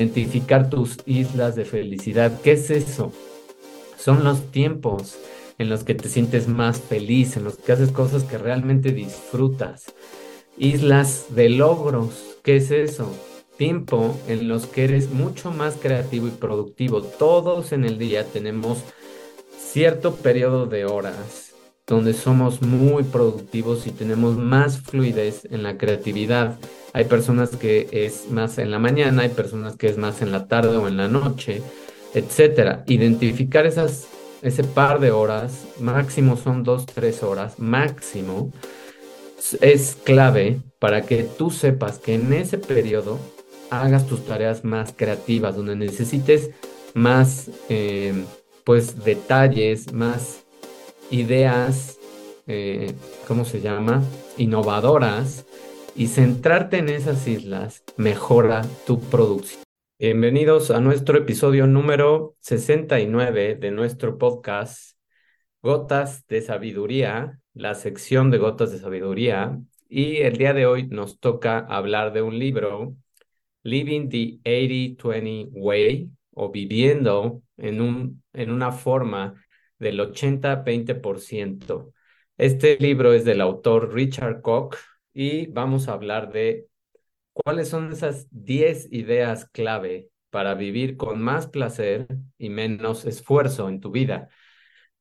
identificar tus islas de felicidad. ¿Qué es eso? Son los tiempos en los que te sientes más feliz, en los que haces cosas que realmente disfrutas. Islas de logros. ¿Qué es eso? Tiempo en los que eres mucho más creativo y productivo. Todos en el día tenemos cierto periodo de horas donde somos muy productivos y tenemos más fluidez en la creatividad. Hay personas que es más en la mañana, hay personas que es más en la tarde o en la noche, etcétera. Identificar ese par de horas, máximo son dos, tres horas, máximo, es clave para que tú sepas que en ese periodo hagas tus tareas más creativas, donde necesites más eh, pues detalles, más ideas, eh, ¿cómo se llama? Innovadoras y centrarte en esas islas mejora tu producción. Bienvenidos a nuestro episodio número 69 de nuestro podcast Gotas de Sabiduría, la sección de Gotas de Sabiduría. Y el día de hoy nos toca hablar de un libro, Living the 80-20 Way, o viviendo en, un, en una forma del 80-20%. Este libro es del autor Richard Koch y vamos a hablar de cuáles son esas 10 ideas clave para vivir con más placer y menos esfuerzo en tu vida.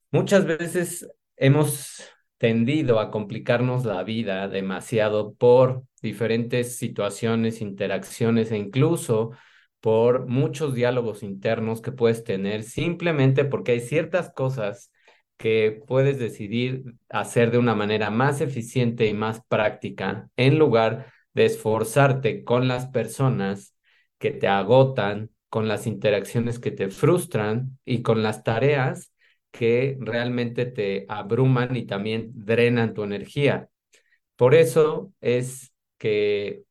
Muchas veces hemos tendido a complicarnos la vida demasiado por diferentes situaciones, interacciones e incluso por muchos diálogos internos que puedes tener simplemente porque hay ciertas cosas que puedes decidir hacer de una manera más eficiente y más práctica en lugar de esforzarte con las personas que te agotan, con las interacciones que te frustran y con las tareas que realmente te abruman y también drenan tu energía. Por eso es que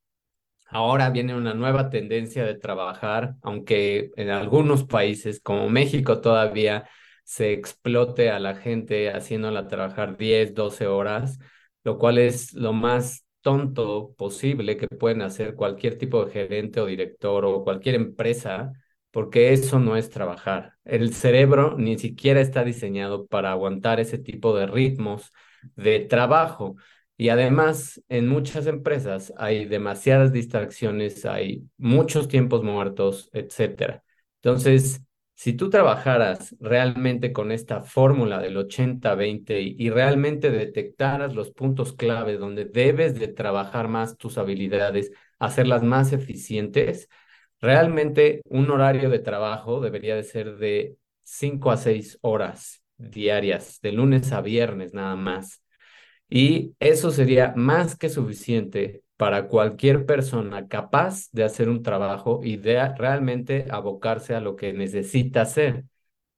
Ahora viene una nueva tendencia de trabajar, aunque en algunos países como México todavía se explote a la gente haciéndola trabajar 10, 12 horas, lo cual es lo más tonto posible que pueden hacer cualquier tipo de gerente o director o cualquier empresa, porque eso no es trabajar. El cerebro ni siquiera está diseñado para aguantar ese tipo de ritmos de trabajo. Y además, en muchas empresas hay demasiadas distracciones, hay muchos tiempos muertos, etc. Entonces, si tú trabajaras realmente con esta fórmula del 80-20 y, realmente detectaras los puntos clave donde debes de trabajar más tus habilidades, hacerlas más eficientes, realmente un horario de trabajo debería de ser de 5 a 6 horas diarias, de lunes a viernes nada más. Y eso sería más que suficiente para cualquier persona capaz de hacer un trabajo y de realmente abocarse a lo que necesita hacer.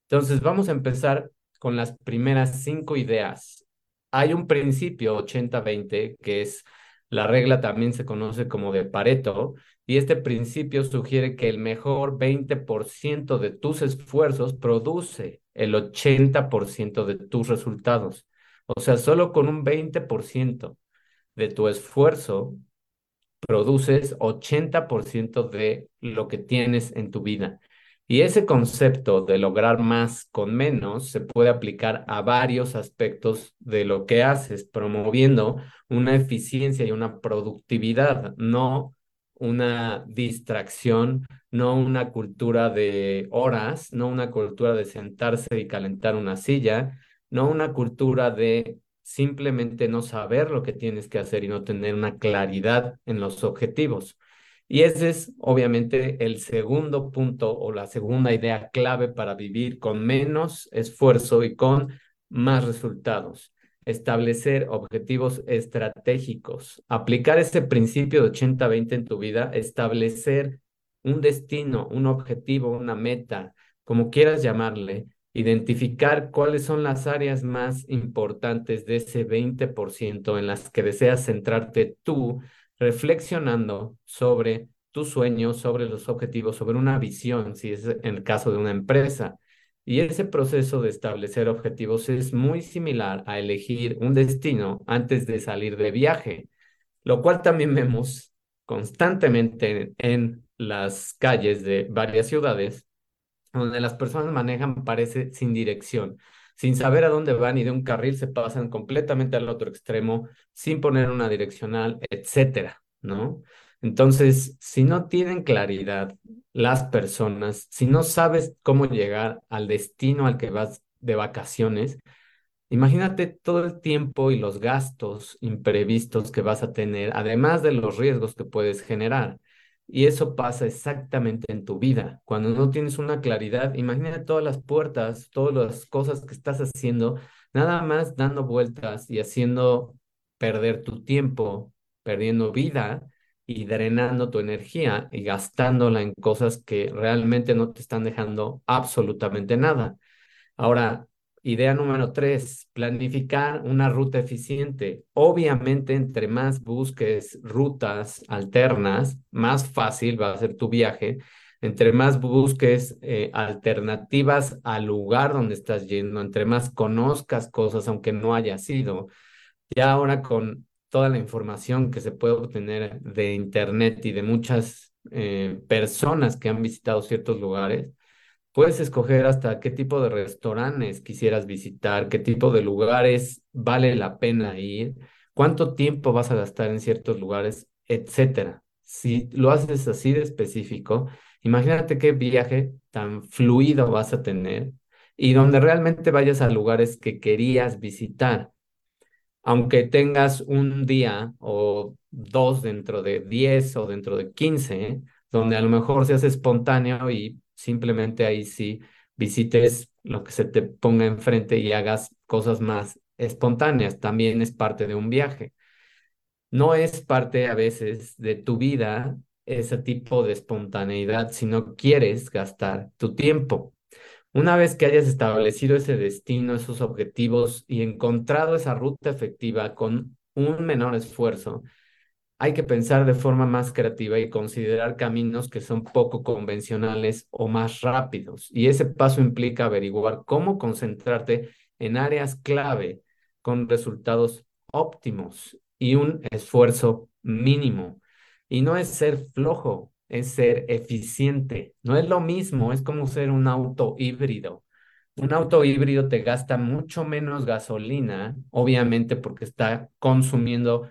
Entonces, vamos a empezar con las primeras cinco ideas. Hay un principio 80-20 que es la regla también se conoce como de Pareto y este principio sugiere que el mejor 20% de tus esfuerzos produce el 80% de tus resultados. O sea, solo con un 20% de tu esfuerzo produces 80% de lo que tienes en tu vida. Y ese concepto de lograr más con menos se puede aplicar a varios aspectos de lo que haces, promoviendo una eficiencia y una productividad, no una distracción, no una cultura de horas, no una cultura de sentarse y calentar una silla, no una cultura de simplemente no saber lo que tienes que hacer y no tener una claridad en los objetivos. Y ese es obviamente el segundo punto o la segunda idea clave para vivir con menos esfuerzo y con más resultados. Establecer objetivos estratégicos, aplicar ese principio de 80-20 en tu vida, establecer un destino, un objetivo, una meta, como quieras llamarle, identificar cuáles son las áreas más importantes de ese 20% en las que deseas centrarte tú, reflexionando sobre tus sueños, sobre los objetivos, sobre una visión, si es en el caso de una empresa. Y ese proceso de establecer objetivos es muy similar a elegir un destino antes de salir de viaje, lo cual también vemos constantemente en las calles de varias ciudades donde las personas manejan, parece, sin dirección, sin saber a dónde van y de un carril se pasan completamente al otro extremo, sin poner una direccional, etcétera, ¿no? Entonces, si no tienen claridad las personas, si no sabes cómo llegar al destino al que vas de vacaciones, imagínate todo el tiempo y los gastos imprevistos que vas a tener, además de los riesgos que puedes generar. Y eso pasa exactamente en tu vida. Cuando no tienes una claridad, imagínate todas las puertas, todas las cosas que estás haciendo, nada más dando vueltas y haciendo perder tu tiempo, perdiendo vida y drenando tu energía y gastándola en cosas que realmente no te están dejando absolutamente nada. Ahora, Idea número tres, planificar una ruta eficiente. Obviamente, entre más busques rutas alternas, más fácil va a ser tu viaje. Entre más busques eh, alternativas al lugar donde estás yendo, entre más conozcas cosas, aunque no haya sido. Ya ahora con toda la información que se puede obtener de Internet y de muchas eh, personas que han visitado ciertos lugares, Puedes escoger hasta qué tipo de restaurantes quisieras visitar, qué tipo de lugares vale la pena ir, cuánto tiempo vas a gastar en ciertos lugares, etcétera. Si lo haces así de específico, imagínate qué viaje tan fluido vas a tener y donde realmente vayas a lugares que querías visitar. Aunque tengas un día o dos dentro de 10 o dentro de 15, donde a lo mejor seas espontáneo y Simplemente ahí sí visites lo que se te ponga enfrente y hagas cosas más espontáneas. También es parte de un viaje. No es parte a veces de tu vida ese tipo de espontaneidad si no quieres gastar tu tiempo. Una vez que hayas establecido ese destino, esos objetivos y encontrado esa ruta efectiva con un menor esfuerzo, hay que pensar de forma más creativa y considerar caminos que son poco convencionales o más rápidos. Y ese paso implica averiguar cómo concentrarte en áreas clave con resultados óptimos y un esfuerzo mínimo. Y no es ser flojo, es ser eficiente. No es lo mismo, es como ser un auto híbrido. Un auto híbrido te gasta mucho menos gasolina, obviamente porque está consumiendo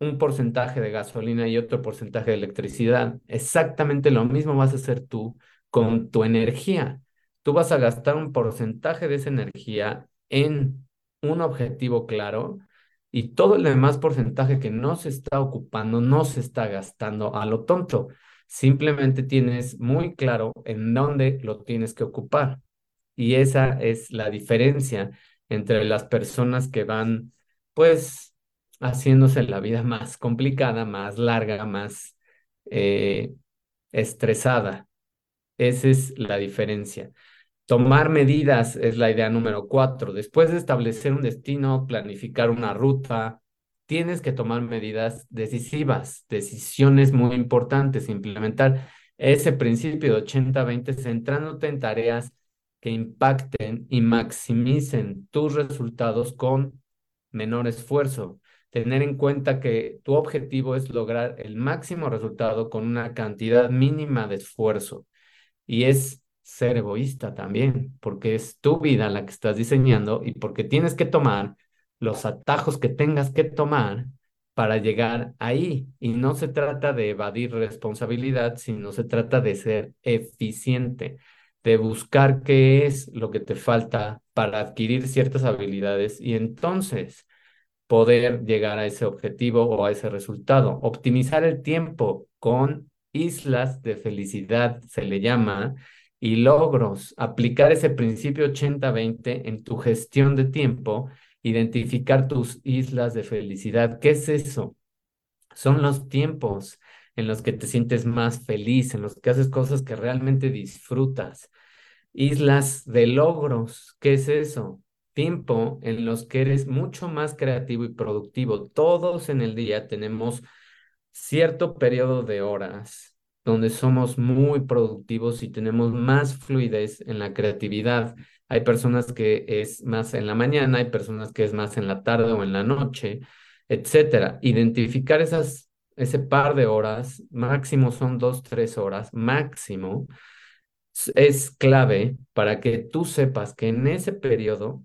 un porcentaje de gasolina y otro porcentaje de electricidad. Exactamente lo mismo vas a hacer tú con tu energía. Tú vas a gastar un porcentaje de esa energía en un objetivo claro y todo el demás porcentaje que no se está ocupando, no se está gastando a lo tonto. Simplemente tienes muy claro en dónde lo tienes que ocupar. Y esa es la diferencia entre las personas que van, pues, haciéndose la vida más complicada, más larga, más eh, estresada. Esa es la diferencia. Tomar medidas es la idea número cuatro. Después de establecer un destino, planificar una ruta, tienes que tomar medidas decisivas, decisiones muy importantes, implementar ese principio de 80-20 centrándote en tareas que impacten y maximicen tus resultados con menor esfuerzo tener en cuenta que tu objetivo es lograr el máximo resultado con una cantidad mínima de esfuerzo. Y es ser egoísta también, porque es tu vida la que estás diseñando y porque tienes que tomar los atajos que tengas que tomar para llegar ahí. Y no se trata de evadir responsabilidad, sino se trata de ser eficiente, de buscar qué es lo que te falta para adquirir ciertas habilidades y entonces poder llegar a ese objetivo o a ese resultado. Optimizar el tiempo con islas de felicidad, se le llama, y logros. Aplicar ese principio 80-20 en tu gestión de tiempo, identificar tus islas de felicidad. ¿Qué es eso? Son los tiempos en los que te sientes más feliz, en los que haces cosas que realmente disfrutas. Islas de logros, ¿qué es eso? Tiempo en los que eres mucho más creativo y productivo. Todos en el día tenemos cierto periodo de horas donde somos muy productivos y tenemos más fluidez en la creatividad. Hay personas que es más en la mañana, hay personas que es más en la tarde o en la noche, etcétera. Identificar esas ese par de horas, máximo son dos, tres horas, máximo, es clave para que tú sepas que en ese periodo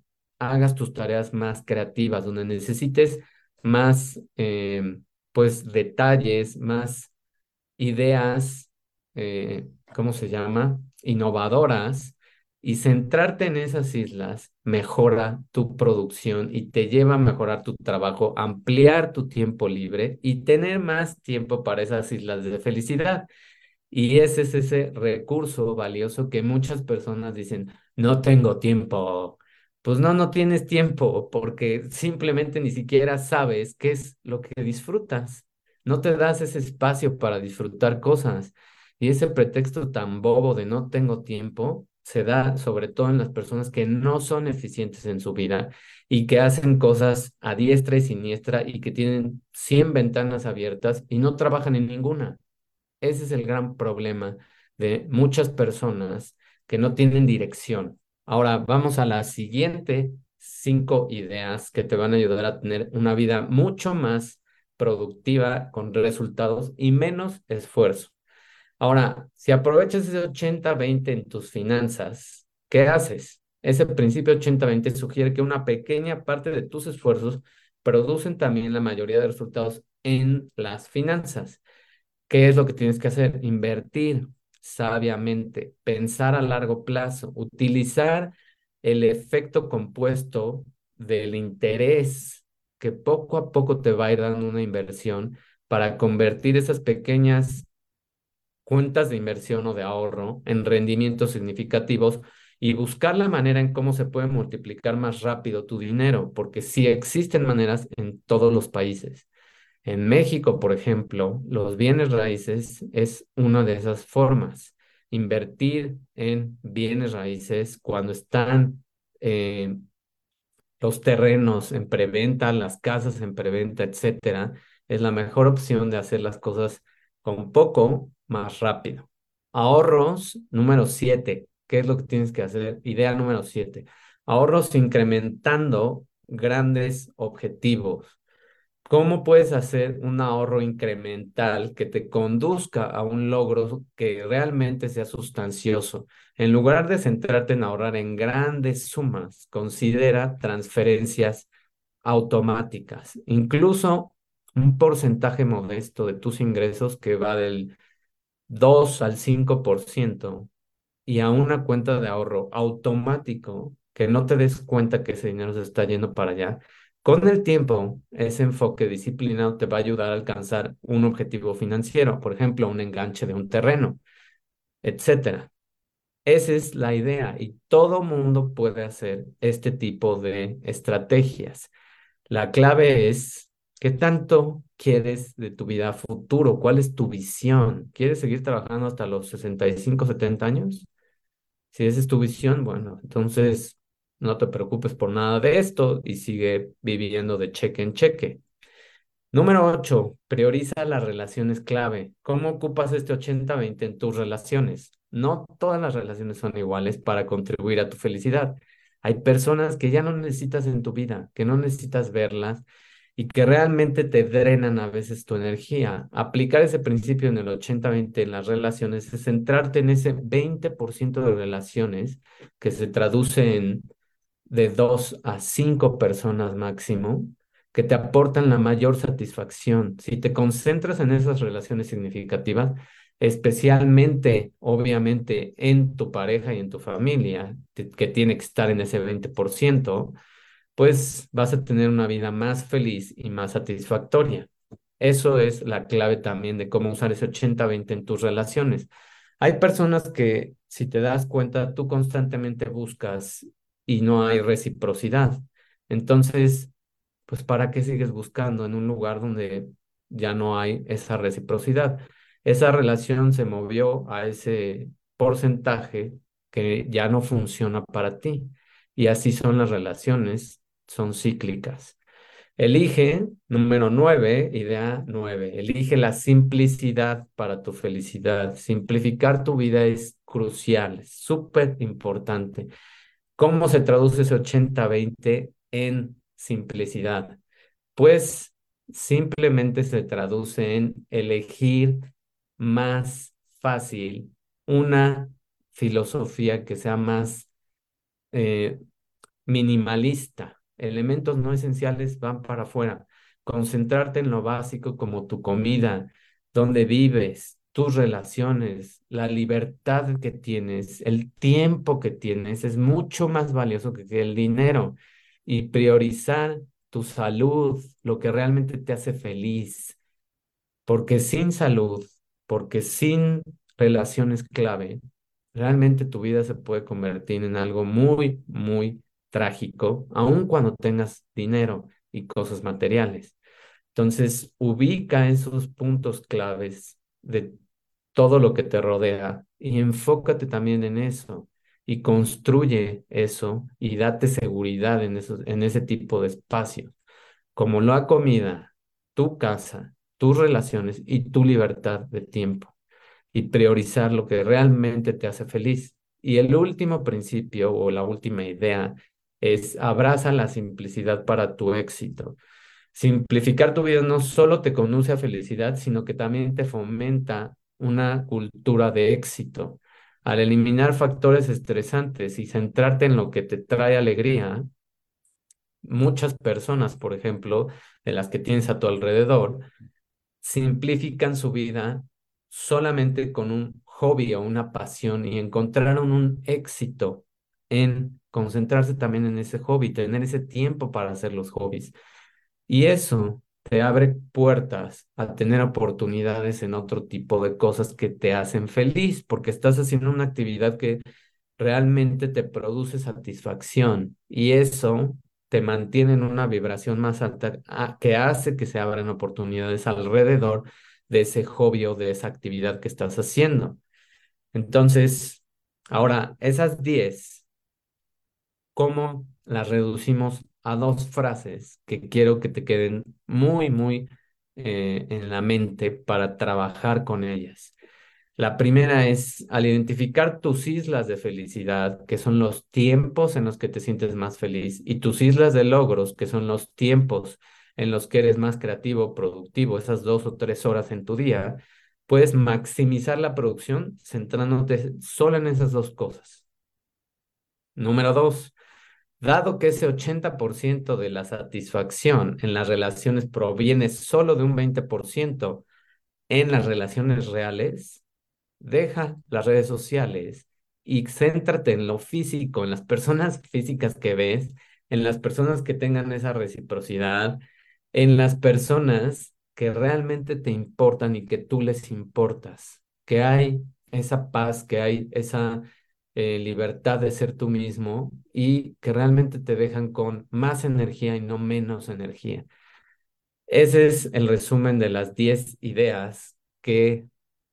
hagas tus tareas más creativas, donde necesites más, eh, pues, detalles, más ideas, eh, ¿cómo se llama? Innovadoras. Y centrarte en esas islas mejora tu producción y te lleva a mejorar tu trabajo, ampliar tu tiempo libre y tener más tiempo para esas islas de felicidad. Y ese es ese recurso valioso que muchas personas dicen, no tengo tiempo. Pues no, no tienes tiempo porque simplemente ni siquiera sabes qué es lo que disfrutas. No te das ese espacio para disfrutar cosas. Y ese pretexto tan bobo de no tengo tiempo se da sobre todo en las personas que no son eficientes en su vida y que hacen cosas a diestra y siniestra y que tienen 100 ventanas abiertas y no trabajan en ninguna. Ese es el gran problema de muchas personas que no tienen dirección. Ahora vamos a las siguiente cinco ideas que te van a ayudar a tener una vida mucho más productiva con resultados y menos esfuerzo. Ahora, si aprovechas ese 80-20 en tus finanzas, ¿qué haces? Ese principio 80-20 sugiere que una pequeña parte de tus esfuerzos producen también la mayoría de resultados en las finanzas. ¿Qué es lo que tienes que hacer? Invertir sabiamente, pensar a largo plazo, utilizar el efecto compuesto del interés que poco a poco te va a ir dando una inversión para convertir esas pequeñas cuentas de inversión o de ahorro en rendimientos significativos y buscar la manera en cómo se puede multiplicar más rápido tu dinero, porque sí existen maneras en todos los países. En México, por ejemplo, los bienes raíces es una de esas formas. Invertir en bienes raíces cuando están eh, los terrenos en preventa, las casas en preventa, etcétera, es la mejor opción de hacer las cosas con poco más rápido. Ahorros número siete. ¿Qué es lo que tienes que hacer? Idea número siete. Ahorros incrementando grandes objetivos. ¿Cómo puedes hacer un ahorro incremental que te conduzca a un logro que realmente sea sustancioso? En lugar de centrarte en ahorrar en grandes sumas, considera transferencias automáticas, incluso un porcentaje modesto de tus ingresos que va del 2 al 5% y a una cuenta de ahorro automático que no te des cuenta que ese dinero se está yendo para allá con el tiempo, ese enfoque disciplinado te va a ayudar a alcanzar un objetivo financiero, por ejemplo, un enganche de un terreno, etcétera. Esa es la idea y todo mundo puede hacer este tipo de estrategias. La clave es qué tanto quieres de tu vida futuro, cuál es tu visión. ¿Quieres seguir trabajando hasta los 65, 70 años? Si esa es tu visión, bueno, entonces no te preocupes por nada de esto y sigue viviendo de cheque en cheque. Número 8, prioriza las relaciones clave. ¿Cómo ocupas este 80-20 en tus relaciones? No todas las relaciones son iguales para contribuir a tu felicidad. Hay personas que ya no necesitas en tu vida, que no necesitas verlas y que realmente te drenan a veces tu energía. Aplicar ese principio en el 80-20 en las relaciones es centrarte en ese 20% de relaciones que se traduce en de dos a cinco personas máximo que te aportan la mayor satisfacción. Si te concentras en esas relaciones significativas, especialmente, obviamente, en tu pareja y en tu familia, que tiene que estar en ese 20%, pues vas a tener una vida más feliz y más satisfactoria. Eso es la clave también de cómo usar ese 80-20 en tus relaciones. Hay personas que, si te das cuenta, tú constantemente buscas y no hay reciprocidad. Entonces, pues ¿para qué sigues buscando en un lugar donde ya no hay esa reciprocidad? Esa relación se movió a ese porcentaje que ya no funciona para ti. Y así son las relaciones, son cíclicas. Elige, número nueve, idea nueve, elige la simplicidad para tu felicidad. Simplificar tu vida es crucial, súper importante. ¿Cómo se traduce ese 80-20 en simplicidad? Pues simplemente se traduce en elegir más fácil una filosofía que sea más eh, minimalista. Elementos no esenciales van para afuera. Concentrarte en lo básico como tu comida, donde vives, tus relaciones, la libertad que tienes, el tiempo que tienes es mucho más valioso que el dinero. Y priorizar tu salud, lo que realmente te hace feliz. Porque sin salud, porque sin relaciones clave, realmente tu vida se puede convertir en algo muy, muy trágico, aun cuando tengas dinero y cosas materiales. Entonces, ubica esos puntos claves de todo lo que te rodea y enfócate también en eso y construye eso y date seguridad en, esos, en ese tipo de espacio, como la comida, tu casa, tus relaciones y tu libertad de tiempo y priorizar lo que realmente te hace feliz. Y el último principio o la última idea es abraza la simplicidad para tu éxito. Simplificar tu vida no solo te conduce a felicidad, sino que también te fomenta una cultura de éxito. Al eliminar factores estresantes y centrarte en lo que te trae alegría, muchas personas, por ejemplo, de las que tienes a tu alrededor, simplifican su vida solamente con un hobby o una pasión y encontraron un éxito en concentrarse también en ese hobby, tener ese tiempo para hacer los hobbies. Y eso te abre puertas a tener oportunidades en otro tipo de cosas que te hacen feliz, porque estás haciendo una actividad que realmente te produce satisfacción y eso te mantiene en una vibración más alta que hace que se abran oportunidades alrededor de ese hobby o de esa actividad que estás haciendo. Entonces, ahora, esas 10, ¿cómo las reducimos a dos frases que quiero que te queden muy, muy eh, en la mente para trabajar con ellas. La primera es, al identificar tus islas de felicidad, que son los tiempos en los que te sientes más feliz, y tus islas de logros, que son los tiempos en los que eres más creativo, productivo, esas dos o tres horas en tu día, puedes maximizar la producción centrándote solo en esas dos cosas. Número dos, Dado que ese 80% de la satisfacción en las relaciones proviene solo de un 20% en las relaciones reales, deja las redes sociales y céntrate en lo físico, en las personas físicas que ves, en las personas que tengan esa reciprocidad, en las personas que realmente te importan y que tú les importas, que hay esa paz, que hay esa eh, libertad de ser tú mismo y que realmente te dejan con más energía y no menos energía. Ese es el resumen de las 10 ideas que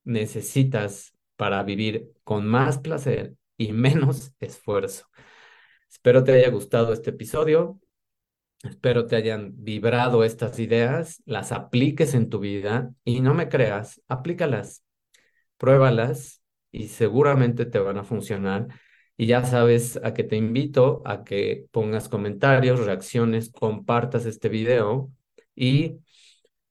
necesitas para vivir con más placer y menos esfuerzo. Espero te haya gustado este episodio. Espero te hayan vibrado estas ideas, las apliques en tu vida y no me creas, aplícalas, pruébalas y seguramente te van a funcionar. Y ya sabes a que te invito a que pongas comentarios, reacciones, compartas este video y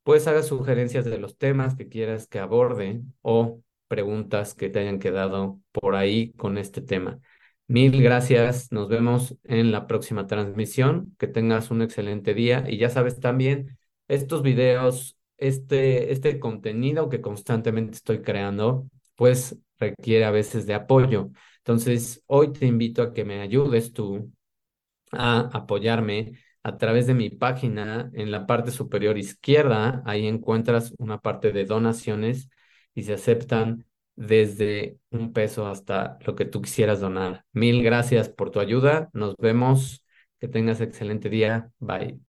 pues hagas sugerencias de los temas que quieras que aborde o preguntas que te hayan quedado por ahí con este tema. Mil gracias, nos vemos en la próxima transmisión, que tengas un excelente día y ya sabes también, estos videos, este, este contenido que constantemente estoy creando, pues requiere a veces de apoyo. Entonces, hoy te invito a que me ayudes tú a apoyarme a través de mi página en la parte superior izquierda. Ahí encuentras una parte de donaciones y se aceptan desde un peso hasta lo que tú quisieras donar. Mil gracias por tu ayuda. Nos vemos. Que tengas excelente día. Bye.